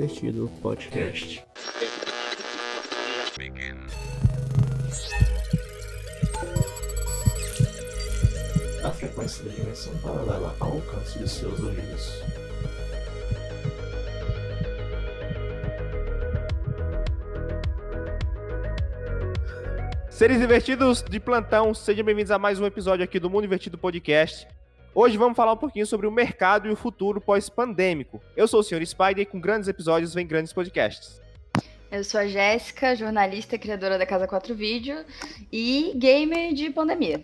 Divertido Podcast. A frequência da dimensão paralela ao alcance de seus ouvidos. Seres divertidos de plantão, sejam bem-vindos a mais um episódio aqui do Mundo Invertido Podcast. Hoje vamos falar um pouquinho sobre o mercado e o futuro pós-pandêmico. Eu sou o Sr. Spider e com grandes episódios vem grandes podcasts. Eu sou a Jéssica, jornalista, criadora da Casa 4 Vídeo e gamer de pandemia.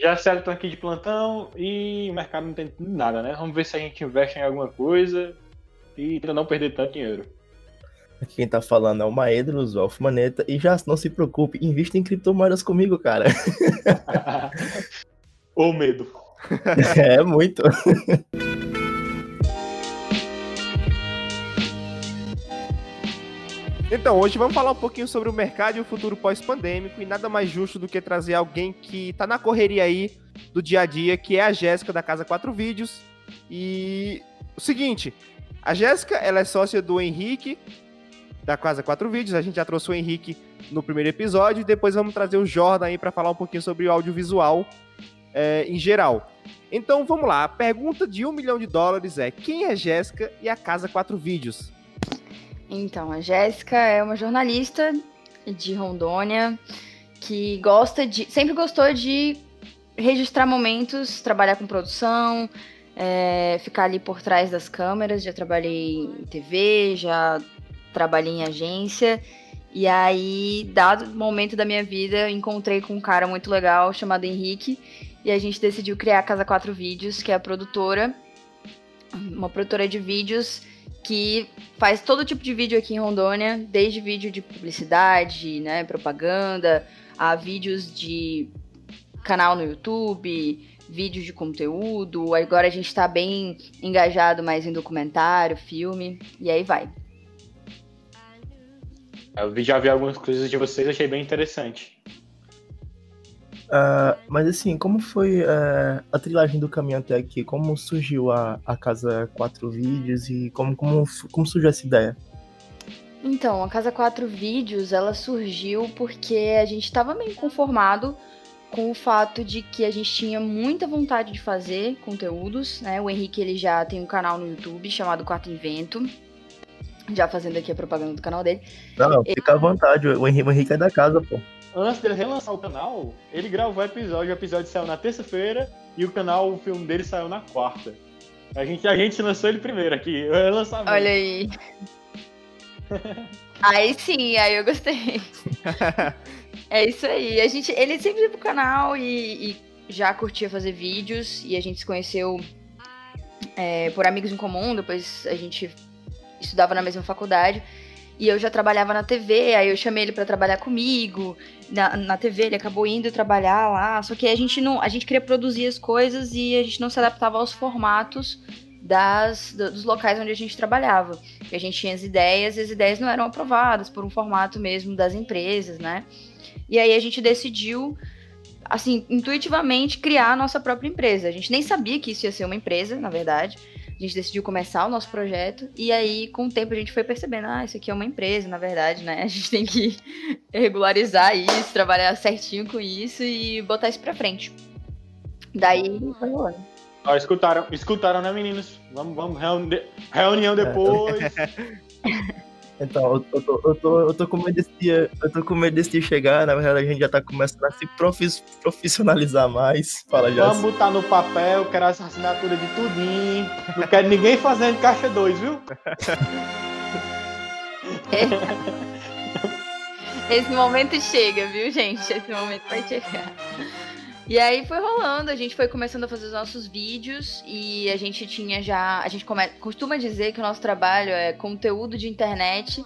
Já Célio tô aqui de plantão e o mercado não tem nada, né? Vamos ver se a gente investe em alguma coisa e não perder tanto dinheiro. Aqui quem tá falando é o Maedros, o Maneta, e já não se preocupe, invista em criptomoedas comigo, cara. Ou medo. É, muito. Então, hoje vamos falar um pouquinho sobre o mercado e o futuro pós-pandêmico, e nada mais justo do que trazer alguém que tá na correria aí do dia a dia, que é a Jéssica da Casa 4 Vídeos. E o seguinte, a Jéssica, ela é sócia do Henrique, da Casa 4 Vídeos. A gente já trouxe o Henrique no primeiro episódio e depois vamos trazer o Jordan aí para falar um pouquinho sobre o audiovisual é, em geral. Então vamos lá, a pergunta de um milhão de dólares é: quem é Jéssica e a Casa 4 Vídeos? Então, a Jéssica é uma jornalista de Rondônia que gosta de. sempre gostou de registrar momentos, trabalhar com produção, é, ficar ali por trás das câmeras. Já trabalhei em TV, já trabalhei em agência. E aí, dado momento da minha vida, encontrei com um cara muito legal chamado Henrique. E a gente decidiu criar a Casa 4 Vídeos, que é a produtora, uma produtora de vídeos que faz todo tipo de vídeo aqui em Rondônia, desde vídeo de publicidade, né, propaganda, a vídeos de canal no YouTube, vídeos de conteúdo. Agora a gente está bem engajado mais em documentário, filme, e aí vai. Eu já vi algumas coisas de vocês, achei bem interessante. Uh, mas assim, como foi uh, a trilhagem do caminho até aqui? Como surgiu a, a Casa 4 Vídeos e como, como, como surgiu essa ideia? Então, a Casa 4 Vídeos, ela surgiu porque a gente estava meio conformado com o fato de que a gente tinha muita vontade de fazer conteúdos, né? O Henrique, ele já tem um canal no YouTube chamado Quarto Invento, já fazendo aqui a propaganda do canal dele. Não, fica à vontade, o Henrique, o Henrique é da casa, pô. Antes dele relançar o canal, ele gravou o episódio, o episódio saiu na terça-feira e o canal, o filme dele saiu na quarta. A gente, a gente lançou ele primeiro aqui, lançamento. Olha aí. aí sim, aí eu gostei. é isso aí. A gente, ele sempre ia pro canal e, e já curtia fazer vídeos e a gente se conheceu é, por amigos em comum, depois a gente estudava na mesma faculdade. E eu já trabalhava na TV, aí eu chamei ele para trabalhar comigo. Na, na TV ele acabou indo trabalhar lá. Só que a gente não. A gente queria produzir as coisas e a gente não se adaptava aos formatos das, dos locais onde a gente trabalhava. Porque a gente tinha as ideias e as ideias não eram aprovadas por um formato mesmo das empresas, né? E aí a gente decidiu, assim, intuitivamente criar a nossa própria empresa. A gente nem sabia que isso ia ser uma empresa, na verdade a gente decidiu começar o nosso projeto e aí com o tempo a gente foi percebendo, ah, isso aqui é uma empresa, na verdade, né? A gente tem que regularizar isso, trabalhar certinho com isso e botar isso pra frente. Daí foi rolando. Ó, escutaram, escutaram, né, meninos? Vamos, vamos, reuni reunião depois. Então, eu tô, eu, tô, eu, tô com medo desse dia, eu tô com medo desse dia chegar, na verdade a gente já tá começando a se profissionalizar mais. Fala já. Vamos botar no papel, quero as assinaturas de tudinho. Não quero ninguém fazendo caixa 2, viu? Esse momento chega, viu, gente? Esse momento vai chegar. E aí foi rolando, a gente foi começando a fazer os nossos vídeos e a gente tinha já. A gente come, costuma dizer que o nosso trabalho é conteúdo de internet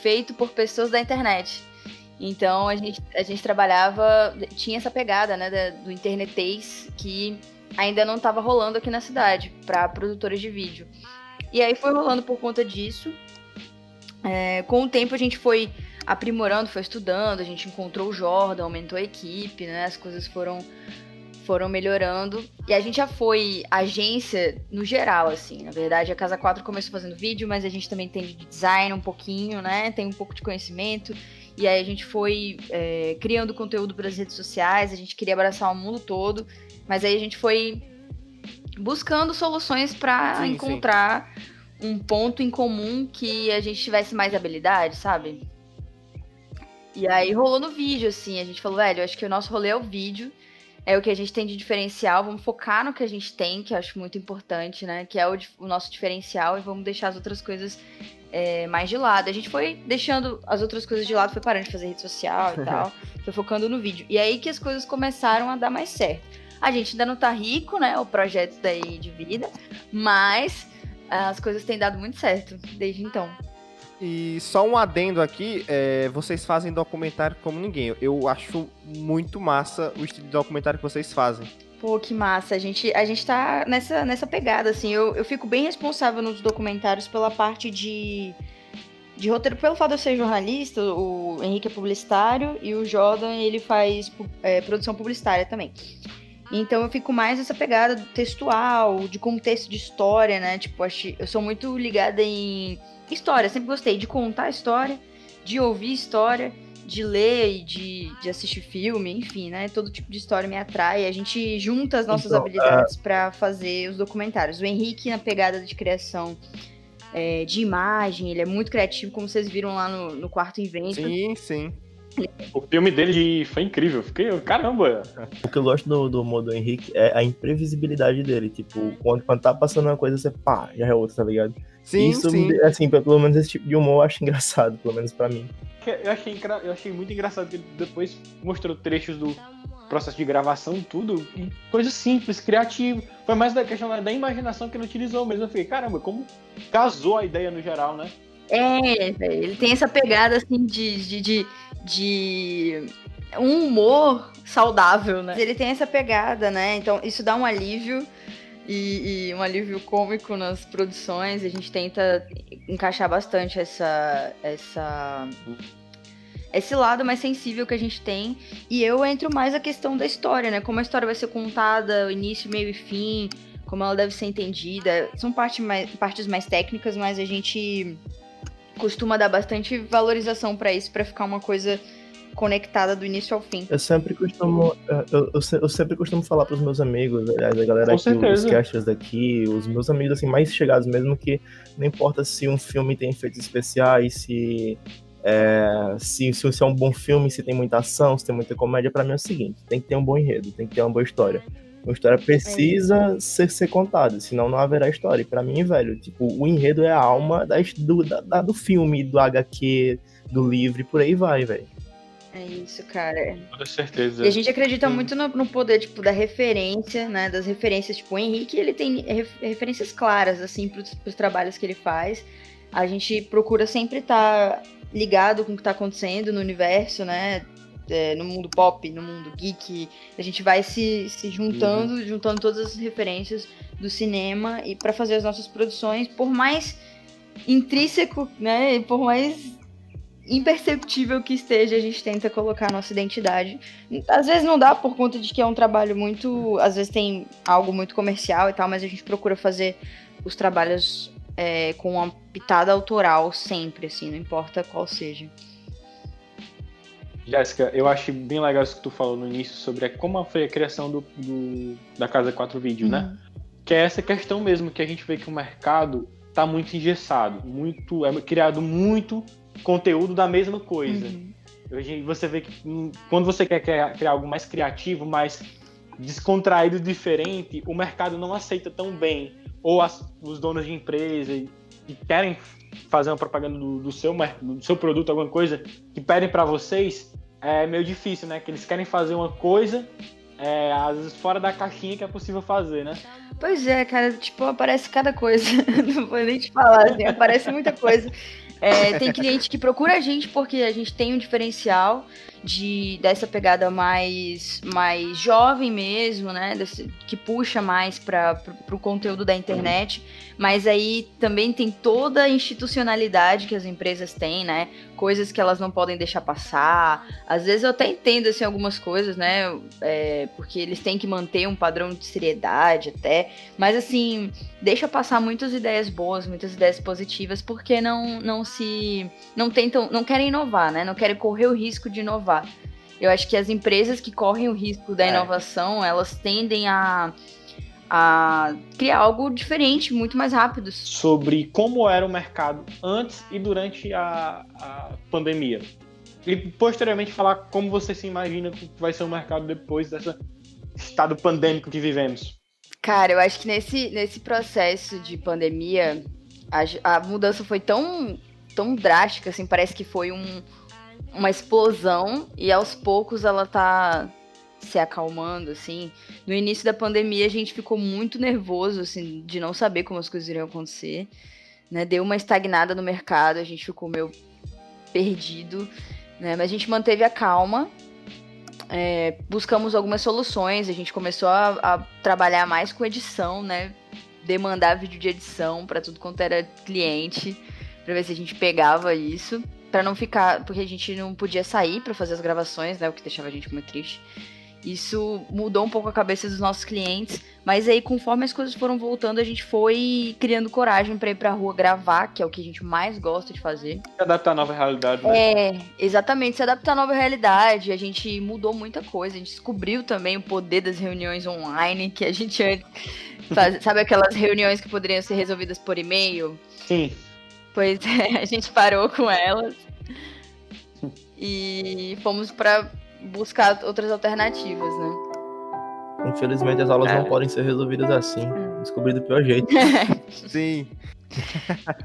feito por pessoas da internet. Então a gente, a gente trabalhava, tinha essa pegada, né, do internetês que ainda não estava rolando aqui na cidade para produtores de vídeo. E aí foi rolando por conta disso. É, com o tempo a gente foi aprimorando, foi estudando, a gente encontrou o Jordan, aumentou a equipe, né? As coisas foram foram melhorando. E a gente já foi agência no geral, assim. Na verdade, a Casa 4 começou fazendo vídeo, mas a gente também tem de design um pouquinho, né? Tem um pouco de conhecimento. E aí a gente foi é, criando conteúdo para as redes sociais, a gente queria abraçar o mundo todo, mas aí a gente foi buscando soluções para encontrar sim. um ponto em comum que a gente tivesse mais habilidade, sabe? E aí rolou no vídeo, assim, a gente falou, velho, acho que o nosso rolê é o vídeo, é o que a gente tem de diferencial, vamos focar no que a gente tem, que eu acho muito importante, né? Que é o, o nosso diferencial, e vamos deixar as outras coisas é, mais de lado. A gente foi deixando as outras coisas de lado, foi parando de fazer rede social e tal, foi focando no vídeo. E aí que as coisas começaram a dar mais certo. A gente ainda não tá rico, né? O projeto daí de vida, mas as coisas têm dado muito certo desde então. E só um adendo aqui, é, vocês fazem documentário como ninguém. Eu acho muito massa o estilo de documentário que vocês fazem. Pô, que massa. A gente, a gente tá nessa, nessa pegada, assim. Eu, eu fico bem responsável nos documentários pela parte de, de roteiro. Pelo fato de eu ser jornalista, o Henrique é publicitário e o Jordan, ele faz é, produção publicitária também. Então eu fico mais nessa pegada textual, de contexto de história, né? Tipo, eu sou muito ligada em história. Sempre gostei de contar história, de ouvir história de ler e de, de assistir filme, enfim, né? Todo tipo de história me atrai. A gente junta as nossas então, habilidades uh... para fazer os documentários. O Henrique, na pegada de criação é, de imagem, ele é muito criativo, como vocês viram lá no, no Quarto Invento. Sim, sim. O filme dele foi incrível. Fiquei, caramba. O que eu gosto do, do modo do Henrique é a imprevisibilidade dele. Tipo, quando, quando tá passando uma coisa, você pá, já é outra, tá ligado? Sim, Isso, sim. assim, pelo menos esse tipo de humor eu acho engraçado, pelo menos pra mim. Eu achei, eu achei muito engraçado que ele depois mostrou trechos do processo de gravação, tudo, e coisa simples, criativo. Foi mais da questão da imaginação que ele utilizou mesmo. Eu fiquei, caramba, como casou a ideia no geral, né? É, ele tem essa pegada assim de, de, de, de um humor saudável, né? Ele tem essa pegada, né? Então isso dá um alívio e, e, um alívio cômico nas produções. A gente tenta encaixar bastante essa, essa, esse lado mais sensível que a gente tem. E eu entro mais a questão da história, né? Como a história vai ser contada, início, meio e fim, como ela deve ser entendida. São parte mais, partes mais técnicas, mas a gente costuma dar bastante valorização para isso, para ficar uma coisa conectada do início ao fim. Eu sempre costumo, eu, eu, eu sempre costumo falar para os meus amigos, aliás, a galera aqui, os casters daqui, os meus amigos assim mais chegados mesmo que não importa se um filme tem efeitos especiais, se é, se, se, se é um bom filme, se tem muita ação, se tem muita comédia, para mim é o seguinte: tem que ter um bom enredo, tem que ter uma boa história. Uma história precisa é ser, ser contada, senão não haverá história. E pra mim, velho, tipo, o enredo é a alma da, do, da, do filme, do HQ, do livro, e por aí vai, velho. É isso, cara. Com certeza. E a gente acredita Sim. muito no, no, poder, tipo, da referência, né? Das referências, tipo, o Henrique, ele tem referências claras, assim, pros, pros trabalhos que ele faz. A gente procura sempre estar tá ligado com o que tá acontecendo no universo, né? É, no mundo pop, no mundo geek. A gente vai se, se juntando, uhum. juntando todas as referências do cinema e para fazer as nossas produções, por mais intrínseco, né? Por mais imperceptível que esteja, a gente tenta colocar a nossa identidade. Às vezes não dá por conta de que é um trabalho muito. Às vezes tem algo muito comercial e tal, mas a gente procura fazer os trabalhos é, com uma pitada autoral sempre, assim, não importa qual seja. Jéssica, eu acho bem legal isso que tu falou no início sobre como foi a criação do, do da Casa 4 Vídeo, né? uhum. né? Que é essa questão mesmo que a gente vê que o mercado tá muito engessado, muito é criado muito conteúdo da mesma coisa. Uhum. Hoje você vê que hum, quando você quer criar, algo mais criativo, mais descontraído, diferente, o mercado não aceita tão bem. Ou as, os donos de empresa e, e querem fazer uma propaganda do, do, seu, do seu produto, alguma coisa, que pedem para vocês, é meio difícil, né? Que eles querem fazer uma coisa, é, às vezes fora da caixinha que é possível fazer, né? Pois é, cara, tipo, aparece cada coisa. não vou nem te falar, assim, aparece muita coisa. É, tem cliente que procura a gente porque a gente tem um diferencial de dessa pegada mais mais jovem mesmo, né? Desse, que puxa mais para o conteúdo da internet. Mas aí também tem toda a institucionalidade que as empresas têm, né? Coisas que elas não podem deixar passar. Às vezes eu até entendo assim, algumas coisas, né? É, porque eles têm que manter um padrão de seriedade até. Mas assim, deixa passar muitas ideias boas, muitas ideias positivas, porque não, não se. não tentam. não querem inovar, né? Não querem correr o risco de inovar. Eu acho que as empresas que correm o risco da é. inovação, elas tendem a a criar algo diferente, muito mais rápido. Sobre como era o mercado antes e durante a, a pandemia. E posteriormente falar como você se imagina que vai ser o mercado depois desse estado pandêmico que vivemos. Cara, eu acho que nesse, nesse processo de pandemia, a, a mudança foi tão, tão drástica, assim, parece que foi um, uma explosão e aos poucos ela tá se acalmando, assim. No início da pandemia, a gente ficou muito nervoso, assim, de não saber como as coisas iriam acontecer. Né? Deu uma estagnada no mercado, a gente ficou meio perdido, né? Mas a gente manteve a calma. É, buscamos algumas soluções, a gente começou a, a trabalhar mais com edição, né? Demandar vídeo de edição para tudo quanto era cliente, para ver se a gente pegava isso, para não ficar, porque a gente não podia sair para fazer as gravações, né? O que deixava a gente muito triste. Isso mudou um pouco a cabeça dos nossos clientes, mas aí conforme as coisas foram voltando, a gente foi criando coragem para ir pra rua gravar, que é o que a gente mais gosta de fazer. Se adaptar à nova realidade, né? É, exatamente, se adaptar à nova realidade. A gente mudou muita coisa, a gente descobriu também o poder das reuniões online, que a gente antes. Sabe aquelas reuniões que poderiam ser resolvidas por e-mail? Sim. Pois é, a gente parou com elas. E fomos para buscar outras alternativas, né? Infelizmente as aulas é. não podem ser resolvidas assim. Hum. Descobri do pior jeito. Sim.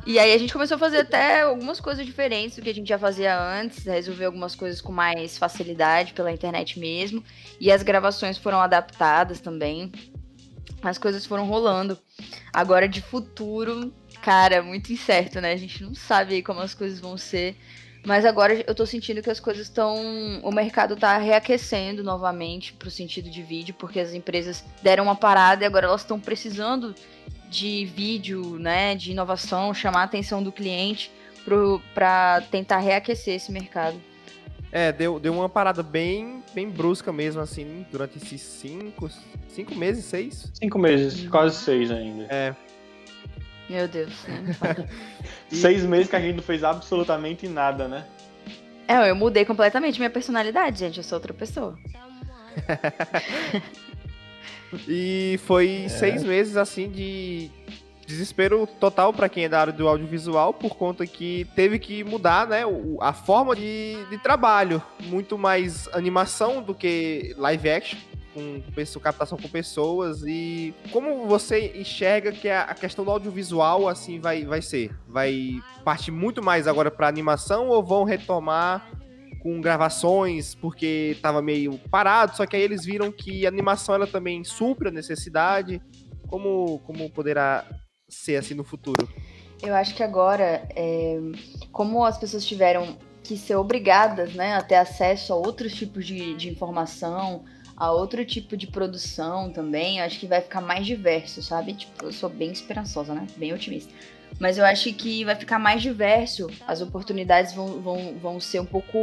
e aí a gente começou a fazer até algumas coisas diferentes do que a gente já fazia antes, resolver algumas coisas com mais facilidade pela internet mesmo. E as gravações foram adaptadas também. As coisas foram rolando. Agora de futuro, cara, muito incerto, né? A gente não sabe aí como as coisas vão ser. Mas agora eu tô sentindo que as coisas estão. O mercado tá reaquecendo novamente pro sentido de vídeo, porque as empresas deram uma parada e agora elas estão precisando de vídeo, né? De inovação, chamar a atenção do cliente para tentar reaquecer esse mercado. É, deu, deu uma parada bem, bem brusca mesmo, assim, durante esses cinco, cinco meses, seis? Cinco meses, quase seis ainda. É, meu Deus. Seis meses que a gente não fez absolutamente nada, né? É, eu mudei completamente minha personalidade, gente. Eu sou outra pessoa. e foi é. seis meses assim de desespero total para quem é da área do audiovisual, por conta que teve que mudar né, a forma de, de trabalho. Muito mais animação do que live action com captação com pessoas e como você enxerga que a questão do audiovisual assim vai, vai ser? Vai partir muito mais agora para animação ou vão retomar com gravações porque estava meio parado, só que aí eles viram que a animação ela também supra a necessidade. Como como poderá ser assim no futuro? Eu acho que agora, é, como as pessoas tiveram que ser obrigadas né, a ter acesso a outros tipos de, de informação, a outro tipo de produção também, acho que vai ficar mais diverso, sabe? Tipo, eu sou bem esperançosa, né? Bem otimista. Mas eu acho que vai ficar mais diverso, as oportunidades vão, vão, vão ser um pouco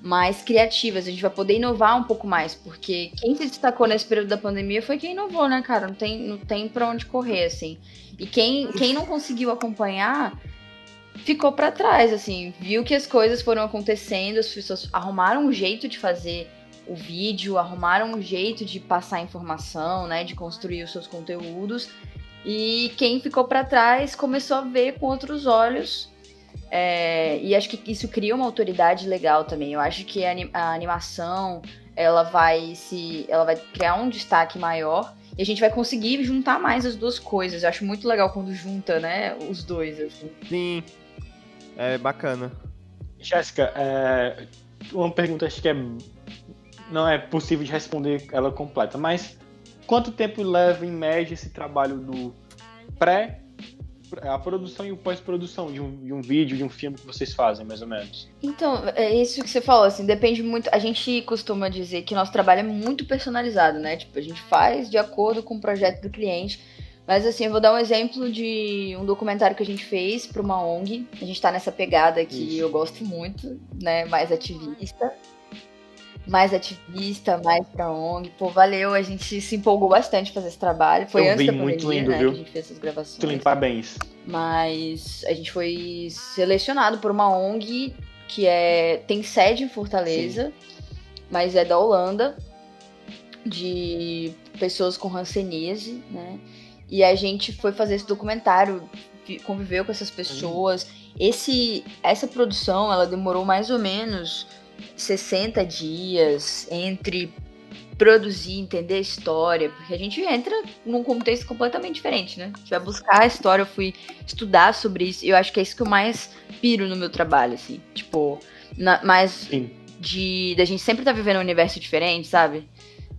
mais criativas, a gente vai poder inovar um pouco mais, porque quem se destacou nesse período da pandemia foi quem inovou, né, cara? Não tem, não tem pra onde correr, assim. E quem, quem não conseguiu acompanhar ficou para trás, assim, viu que as coisas foram acontecendo, as pessoas arrumaram um jeito de fazer o vídeo, arrumaram um jeito de passar informação, né, de construir os seus conteúdos. E quem ficou para trás começou a ver com outros olhos. É, e acho que isso cria uma autoridade legal também. Eu acho que a animação ela vai se, ela vai criar um destaque maior e a gente vai conseguir juntar mais as duas coisas. Eu acho muito legal quando junta, né, os dois. Assim. Sim, é bacana. Jéssica, é, uma pergunta acho que é não é possível de responder ela completa, mas quanto tempo leva em média esse trabalho do pré, a produção e o pós-produção de um, de um vídeo, de um filme que vocês fazem, mais ou menos? Então, é isso que você falou, assim, depende muito. A gente costuma dizer que nosso trabalho é muito personalizado, né? Tipo, a gente faz de acordo com o projeto do cliente. Mas assim, eu vou dar um exemplo de um documentário que a gente fez para uma ONG. A gente tá nessa pegada que Isso. eu gosto muito, né? Mais ativista. Mais ativista, mais pra ONG. Pô, valeu, a gente se empolgou bastante fazer esse trabalho. Foi eu antes da pandemia, muito lindo, né, viu? que a gente fez essas gravações. Muito lindo, parabéns. Mas a gente foi selecionado por uma ONG que é tem sede em Fortaleza, Sim. mas é da Holanda, de pessoas com hanseníase, né? E a gente foi fazer esse documentário, conviveu com essas pessoas. Esse, essa produção, ela demorou mais ou menos 60 dias entre produzir, entender a história, porque a gente entra num contexto completamente diferente, né? A gente vai buscar a história, eu fui estudar sobre isso, e eu acho que é isso que eu mais piro no meu trabalho, assim. Tipo, na, mais Sim. de da gente sempre estar tá vivendo um universo diferente, sabe?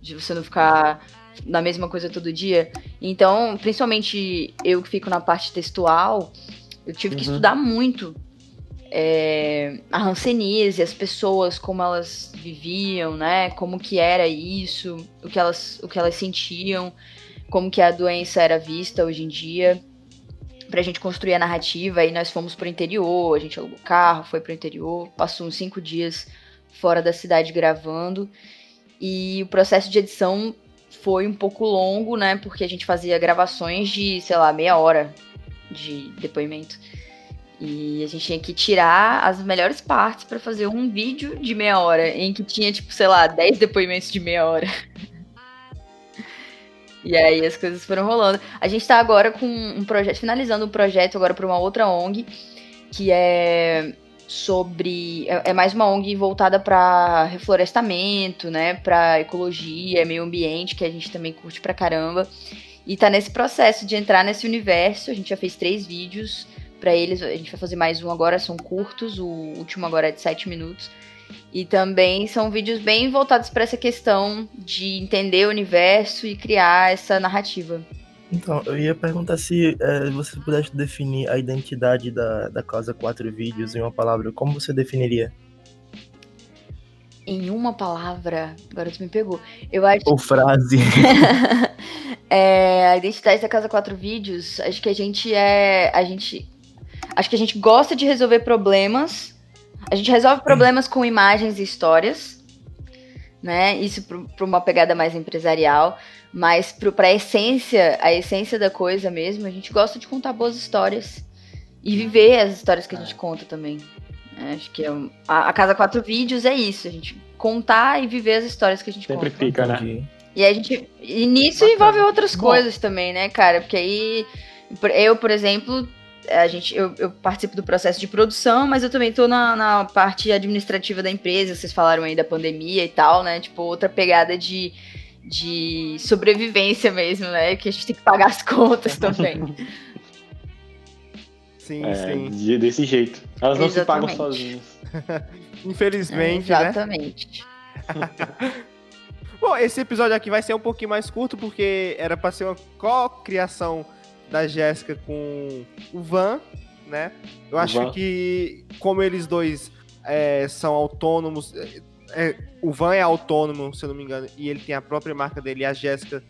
De você não ficar na mesma coisa todo dia. Então, principalmente eu que fico na parte textual, eu tive uhum. que estudar muito é, a hanseníase, as pessoas, como elas viviam, né? Como que era isso, o que elas, o que elas sentiam, como que a doença era vista hoje em dia. Pra gente construir a narrativa, aí nós fomos pro interior, a gente alugou carro, foi pro interior, passou uns cinco dias fora da cidade gravando. E o processo de edição foi um pouco longo, né? Porque a gente fazia gravações de, sei lá, meia hora de depoimento. E a gente tinha que tirar as melhores partes para fazer um vídeo de meia hora, em que tinha, tipo, sei lá, 10 depoimentos de meia hora. e aí as coisas foram rolando. A gente tá agora com um projeto, finalizando um projeto agora para uma outra ONG, que é sobre é, é, mais uma ONG voltada para reflorestamento, né, para ecologia, meio ambiente, que a gente também curte pra caramba. E tá nesse processo de entrar nesse universo. A gente já fez três vídeos para eles. A gente vai fazer mais um agora, são curtos. O último agora é de sete minutos. E também são vídeos bem voltados para essa questão de entender o universo e criar essa narrativa. Então, eu ia perguntar se é, você pudesse definir a identidade da, da Casa Quatro Vídeos em uma palavra, como você definiria? Em uma palavra, agora tu me pegou. Eu acho. Ou frase. é, a identidade da Casa Quatro Vídeos, acho que a gente é. A gente. Acho que a gente gosta de resolver problemas. A gente resolve problemas com imagens e histórias. Né? Isso para uma pegada mais empresarial. Mas para a essência, a essência da coisa mesmo, a gente gosta de contar boas histórias e viver as histórias que a gente é. conta também. É, acho que é um, a, a, Casa Quatro Vídeos é isso, a gente contar e viver as histórias que a gente Sempre conta. Sempre fica, né? E a gente. E nisso envolve outras Bom. coisas também, né, cara? Porque aí. Eu, por exemplo, a gente, eu, eu, participo do processo de produção, mas eu também tô na, na, parte administrativa da empresa. Vocês falaram aí da pandemia e tal, né? Tipo, outra pegada de de sobrevivência mesmo, né? Que a gente tem que pagar as contas também. Sim, é, sim. Desse jeito. Elas não Exatamente. se pagam sozinhas. Infelizmente, é, Exatamente. Né? Bom, esse episódio aqui vai ser um pouquinho mais curto, porque era para ser uma co-criação da Jéssica com o Van, né? Eu o acho Van. que, como eles dois é, são autônomos, é, o Van é autônomo, se eu não me engano, e ele tem a própria marca dele, e a Jéssica,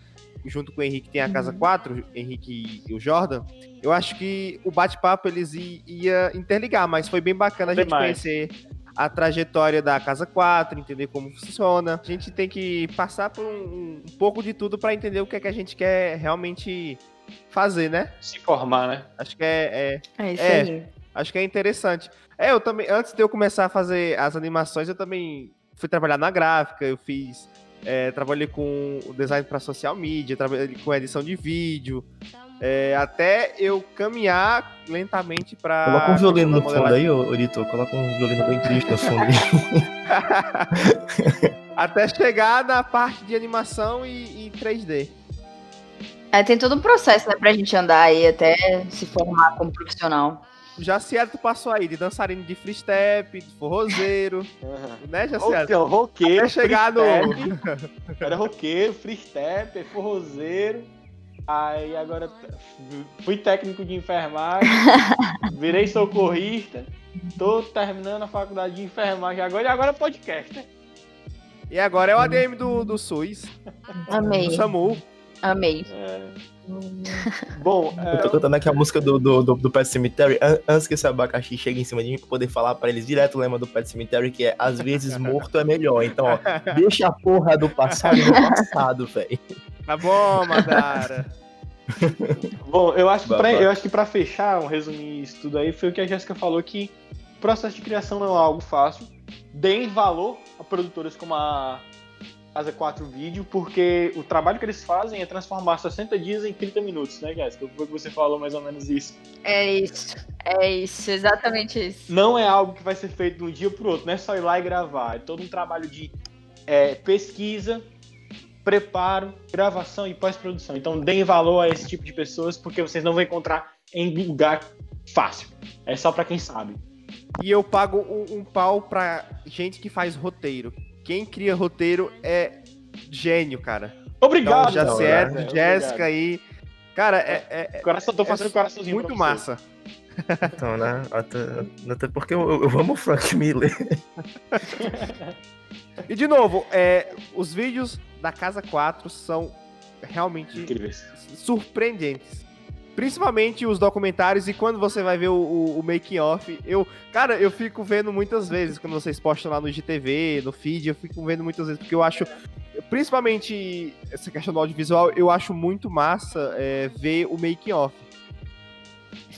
junto com o Henrique, tem a Casa 4, uhum. Henrique e o Jordan. Eu acho que o bate-papo eles ia interligar, mas foi bem bacana a gente conhecer a trajetória da Casa 4, entender como funciona. A gente tem que passar por um, um pouco de tudo para entender o que é que a gente quer realmente fazer, né? Se formar, né? Acho que é. É, é isso é, aí. Acho que é interessante. É, eu também, antes de eu começar a fazer as animações, eu também fui trabalhar na gráfica, eu fiz. É, trabalhei com o design para social media, trabalhei com edição de vídeo, é, até eu caminhar lentamente para. Coloca um violino no fundo aí, Orito. Coloca um violino bem triste no fundo até chegar na parte de animação e, e 3D. É, tem todo um processo né, pra gente andar aí até se formar como profissional. Já certo passou aí de dançarino de free step, de forrozeiro, uhum. né, Jaciado? Então, roqueiro, Até chegar no... Era roqueiro, free step, forrozeiro. Aí agora fui técnico de enfermagem, virei socorrista, tô terminando a faculdade de enfermagem agora e agora é podcast, né? E agora é o ADM do, do SUS. Amei. Do SAMU. Amei. É... Bom, eu tô cantando aqui a música do, do, do, do Pet Cemetery antes que esse abacaxi chegue em cima de mim pra poder falar pra eles direto o lema do Pet Cemetery, que é às vezes morto é melhor. Então, ó, deixa a porra do passado no passado, velho. Tá bom, Madara. bom, eu acho, que pra, eu acho que pra fechar, um resumir isso tudo aí, foi o que a Jéssica falou, que o processo de criação não é algo fácil. Deem valor a produtoras como a Casa 4 Vídeo, porque o trabalho que eles fazem é transformar 60 dias em 30 minutos, né, Jéssica? Foi que você falou mais ou menos isso. É isso, é isso, exatamente isso. Não é algo que vai ser feito de um dia pro outro, não é só ir lá e gravar. É todo um trabalho de é, pesquisa, preparo, gravação e pós-produção. Então deem valor a esse tipo de pessoas, porque vocês não vão encontrar em lugar fácil. É só para quem sabe. E eu pago um, um pau pra gente que faz roteiro quem cria roteiro é gênio, cara. Obrigado, então, já certo, é, Jéssica aí. Cara, é. é, é Coração, tô fazendo é coraçãozinho. Muito massa. Então, né? Até, até porque eu, eu amo o Frank Miller. e de novo, é, os vídeos da Casa 4 são realmente Incríveis. surpreendentes. Principalmente os documentários e quando você vai ver o, o, o making off, eu, cara, eu fico vendo muitas vezes quando vocês postam lá no IGTV, no feed, eu fico vendo muitas vezes porque eu acho, principalmente essa questão do audiovisual, eu acho muito massa é, ver o making off.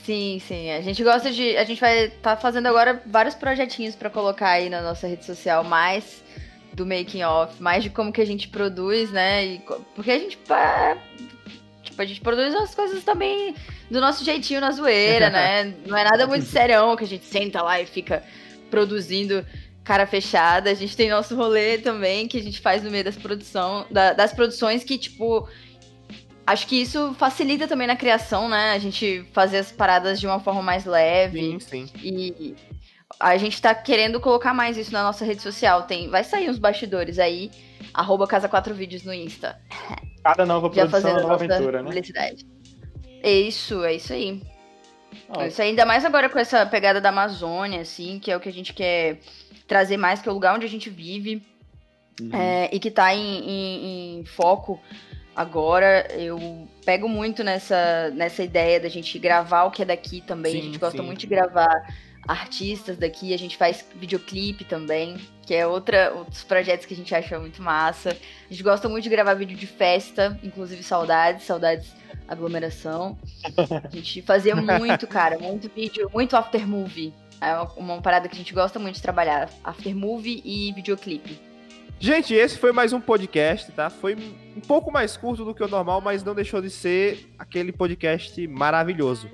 Sim, sim. A gente gosta de. A gente vai tá fazendo agora vários projetinhos para colocar aí na nossa rede social, mais do making off, mais de como que a gente produz, né? E, porque a gente Tipo, a gente produz as coisas também do nosso jeitinho na zoeira, né? Não é nada muito serião que a gente senta lá e fica produzindo cara fechada. A gente tem nosso rolê também que a gente faz no meio das produção, da, das produções que, tipo, acho que isso facilita também na criação, né? A gente fazer as paradas de uma forma mais leve. Sim, sim. E a gente tá querendo colocar mais isso na nossa rede social. Tem, vai sair uns bastidores aí, arroba Casa 4 Vídeos no Insta. Cada nova produção é uma nova aventura, né? Publicidade. É isso, é isso aí. Oh. Isso ainda mais agora com essa pegada da Amazônia, assim, que é o que a gente quer trazer mais, que é o lugar onde a gente vive uhum. é, e que tá em, em, em, foco agora. Eu pego muito nessa, nessa ideia da gente gravar o que é daqui também. Sim, a gente gosta sim. muito de gravar artistas daqui, a gente faz videoclipe também, que é outra, outros projetos que a gente acha muito massa. A gente gosta muito de gravar vídeo de festa, inclusive saudades, saudades aglomeração. A gente fazia muito, cara, muito vídeo, muito after movie. É uma, uma parada que a gente gosta muito de trabalhar, after movie e videoclipe. Gente, esse foi mais um podcast, tá? Foi um pouco mais curto do que o normal, mas não deixou de ser aquele podcast maravilhoso.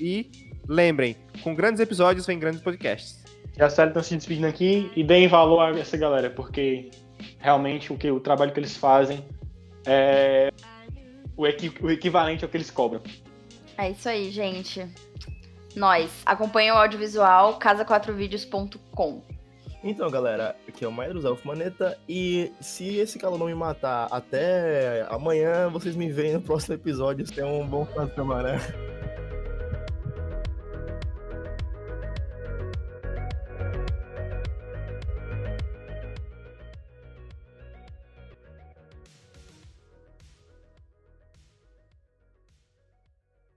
E lembrem, com grandes episódios vem grandes podcasts. Já sério estão se despedindo aqui e deem valor a essa galera, porque realmente o, que, o trabalho que eles fazem é o, equi, o equivalente ao que eles cobram. É isso aí, gente. Nós. Acompanha o audiovisual casa4vídeos.com. Então, galera, aqui é o Mairo Zelf Maneta e se esse calor não me matar até amanhã, vocês me veem no próximo episódio. Tenham um bom final de semana.